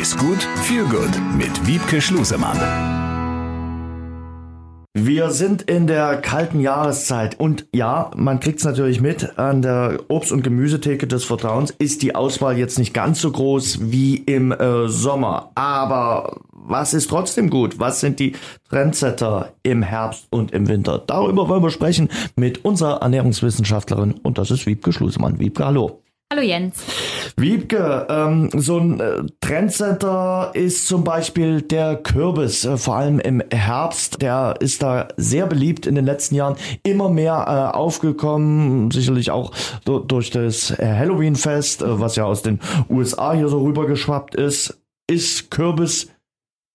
Ist gut, viel gut mit Wiebke Schlusemann. Wir sind in der kalten Jahreszeit und ja, man kriegt es natürlich mit, an der Obst- und Gemüsetheke des Vertrauens ist die Auswahl jetzt nicht ganz so groß wie im äh, Sommer. Aber was ist trotzdem gut? Was sind die Trendsetter im Herbst und im Winter? Darüber wollen wir sprechen mit unserer Ernährungswissenschaftlerin und das ist Wiebke Schlusemann. Wiebke, hallo. Hallo Jens. Wiebke, ähm, so ein äh, Trendsetter ist zum Beispiel der Kürbis, äh, vor allem im Herbst. Der ist da sehr beliebt in den letzten Jahren, immer mehr äh, aufgekommen, sicherlich auch durch das äh, Halloween-Fest, äh, was ja aus den USA hier so rübergeschwappt ist. Ist Kürbis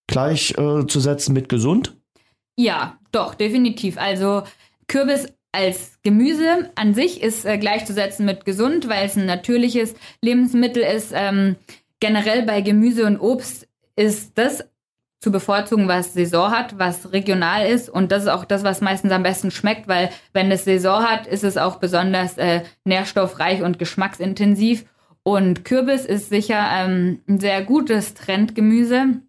gleichzusetzen mit gesund? Ja, doch, definitiv. Also Kürbis als Gemüse an sich ist äh, gleichzusetzen mit gesund, weil es ein natürliches Lebensmittel ist. Ähm, generell bei Gemüse und Obst ist das zu bevorzugen, was Saison hat, was regional ist. Und das ist auch das, was meistens am besten schmeckt, weil wenn es Saison hat, ist es auch besonders äh, nährstoffreich und geschmacksintensiv. Und Kürbis ist sicher ähm, ein sehr gutes Trendgemüse,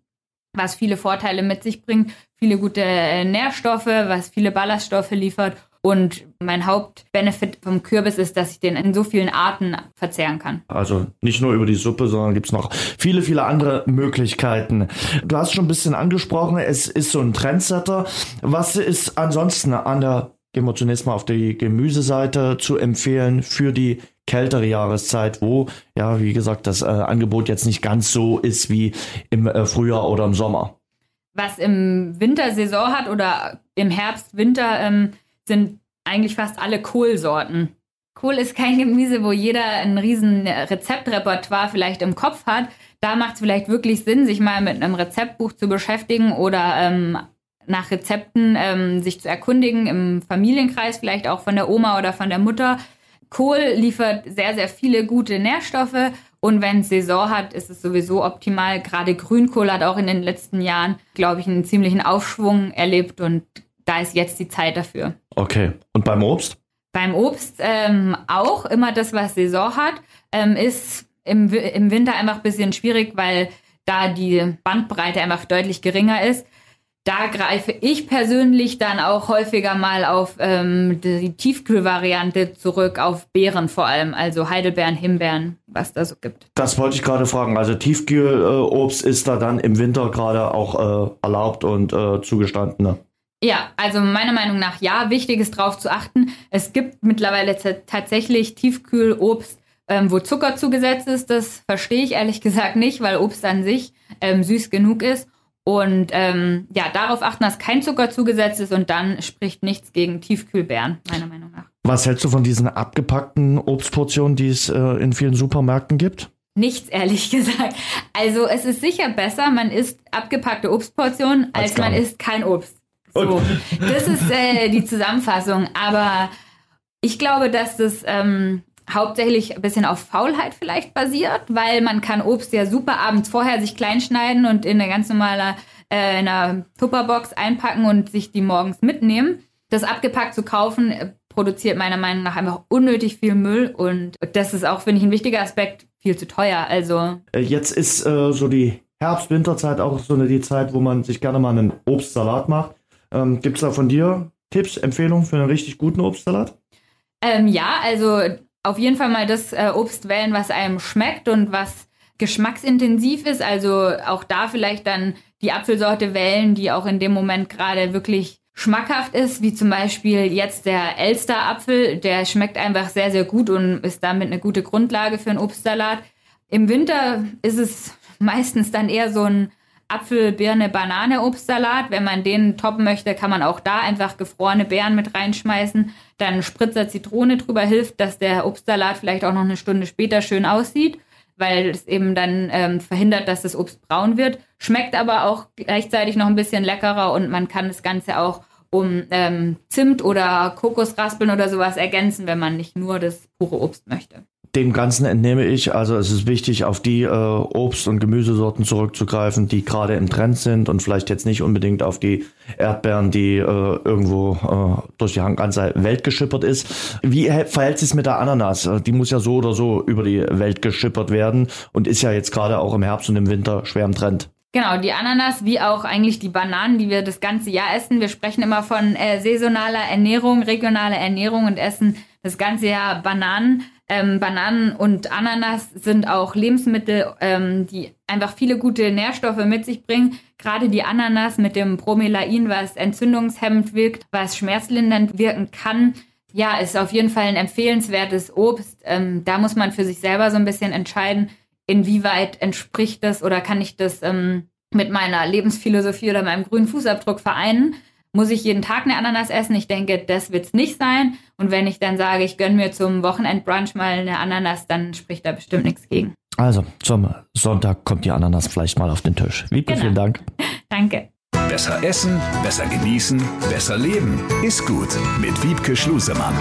was viele Vorteile mit sich bringt, viele gute äh, Nährstoffe, was viele Ballaststoffe liefert und mein Hauptbenefit vom Kürbis ist, dass ich den in so vielen Arten verzehren kann. Also nicht nur über die Suppe, sondern gibt es noch viele, viele andere Möglichkeiten. Du hast schon ein bisschen angesprochen, es ist so ein Trendsetter. Was ist ansonsten an der, gehen wir zunächst mal auf die Gemüseseite zu empfehlen für die kältere Jahreszeit, wo, ja, wie gesagt, das äh, Angebot jetzt nicht ganz so ist wie im äh, Frühjahr oder im Sommer. Was im Winter Saison hat oder im Herbst, Winter, ähm, sind eigentlich fast alle Kohlsorten. Kohl ist kein Gemüse, wo jeder ein riesen Rezeptrepertoire vielleicht im Kopf hat. Da macht es vielleicht wirklich Sinn, sich mal mit einem Rezeptbuch zu beschäftigen oder ähm, nach Rezepten ähm, sich zu erkundigen, im Familienkreis vielleicht auch von der Oma oder von der Mutter. Kohl liefert sehr, sehr viele gute Nährstoffe und wenn es Saison hat, ist es sowieso optimal. Gerade Grünkohl hat auch in den letzten Jahren, glaube ich, einen ziemlichen Aufschwung erlebt und da ist jetzt die Zeit dafür. Okay. Und beim Obst? Beim Obst ähm, auch immer das, was Saison hat, ähm, ist im, im Winter einfach ein bisschen schwierig, weil da die Bandbreite einfach deutlich geringer ist. Da greife ich persönlich dann auch häufiger mal auf ähm, die Tiefkühlvariante zurück, auf Beeren vor allem, also Heidelbeeren, Himbeeren, was da so gibt. Das wollte ich gerade fragen. Also Tiefkühlobst ist da dann im Winter gerade auch äh, erlaubt und äh, zugestanden. Ne? Ja, also meiner Meinung nach ja, wichtig ist darauf zu achten. Es gibt mittlerweile tatsächlich Tiefkühlobst, ähm, wo Zucker zugesetzt ist. Das verstehe ich ehrlich gesagt nicht, weil Obst an sich ähm, süß genug ist. Und ähm, ja, darauf achten, dass kein Zucker zugesetzt ist und dann spricht nichts gegen Tiefkühlbeeren, meiner Meinung nach. Was hältst du von diesen abgepackten Obstportionen, die es äh, in vielen Supermärkten gibt? Nichts, ehrlich gesagt. Also es ist sicher besser, man isst abgepackte Obstportionen, als, als man isst kein Obst. So, das ist äh, die Zusammenfassung. Aber ich glaube, dass das ähm, hauptsächlich ein bisschen auf Faulheit vielleicht basiert, weil man kann Obst ja super abends vorher sich klein schneiden und in eine ganz normale äh, in einer Tupperbox einpacken und sich die morgens mitnehmen. Das abgepackt zu kaufen äh, produziert meiner Meinung nach einfach unnötig viel Müll und das ist auch, finde ich, ein wichtiger Aspekt, viel zu teuer. Also äh, jetzt ist äh, so die Herbst-Winterzeit auch so eine die Zeit, wo man sich gerne mal einen Obstsalat macht. Ähm, Gibt es da von dir Tipps, Empfehlungen für einen richtig guten Obstsalat? Ähm, ja, also auf jeden Fall mal das äh, Obst wählen, was einem schmeckt und was geschmacksintensiv ist. Also auch da vielleicht dann die Apfelsorte wählen, die auch in dem Moment gerade wirklich schmackhaft ist, wie zum Beispiel jetzt der Elster-Apfel. Der schmeckt einfach sehr, sehr gut und ist damit eine gute Grundlage für einen Obstsalat. Im Winter ist es meistens dann eher so ein Apfel, Birne, Banane, Obstsalat. Wenn man den toppen möchte, kann man auch da einfach gefrorene Beeren mit reinschmeißen. Dann Spritzer Zitrone drüber hilft, dass der Obstsalat vielleicht auch noch eine Stunde später schön aussieht, weil es eben dann ähm, verhindert, dass das Obst braun wird. Schmeckt aber auch gleichzeitig noch ein bisschen leckerer und man kann das Ganze auch um ähm, Zimt oder Kokosraspeln oder sowas ergänzen, wenn man nicht nur das pure Obst möchte. Dem Ganzen entnehme ich, also es ist wichtig, auf die äh, Obst- und Gemüsesorten zurückzugreifen, die gerade im Trend sind und vielleicht jetzt nicht unbedingt auf die Erdbeeren, die äh, irgendwo äh, durch die ganze Welt geschippert ist. Wie verhält sich mit der Ananas? Äh, die muss ja so oder so über die Welt geschippert werden und ist ja jetzt gerade auch im Herbst und im Winter schwer im Trend. Genau, die Ananas wie auch eigentlich die Bananen, die wir das ganze Jahr essen. Wir sprechen immer von äh, saisonaler Ernährung, regionaler Ernährung und essen das ganze Jahr Bananen. Ähm, Bananen und Ananas sind auch Lebensmittel, ähm, die einfach viele gute Nährstoffe mit sich bringen. Gerade die Ananas mit dem Bromelain, was entzündungshemmend wirkt, was schmerzlindernd wirken kann. Ja, ist auf jeden Fall ein empfehlenswertes Obst. Ähm, da muss man für sich selber so ein bisschen entscheiden, inwieweit entspricht das oder kann ich das ähm, mit meiner Lebensphilosophie oder meinem grünen Fußabdruck vereinen? Muss ich jeden Tag eine Ananas essen? Ich denke, das wird es nicht sein. Und wenn ich dann sage, ich gönne mir zum Wochenendbrunch mal eine Ananas, dann spricht da bestimmt nichts gegen. Also zum Sonntag kommt die Ananas vielleicht mal auf den Tisch. Wiebke, genau. vielen Dank. Danke. Besser essen, besser genießen, besser leben. Ist gut mit Wiebke Schlusemann.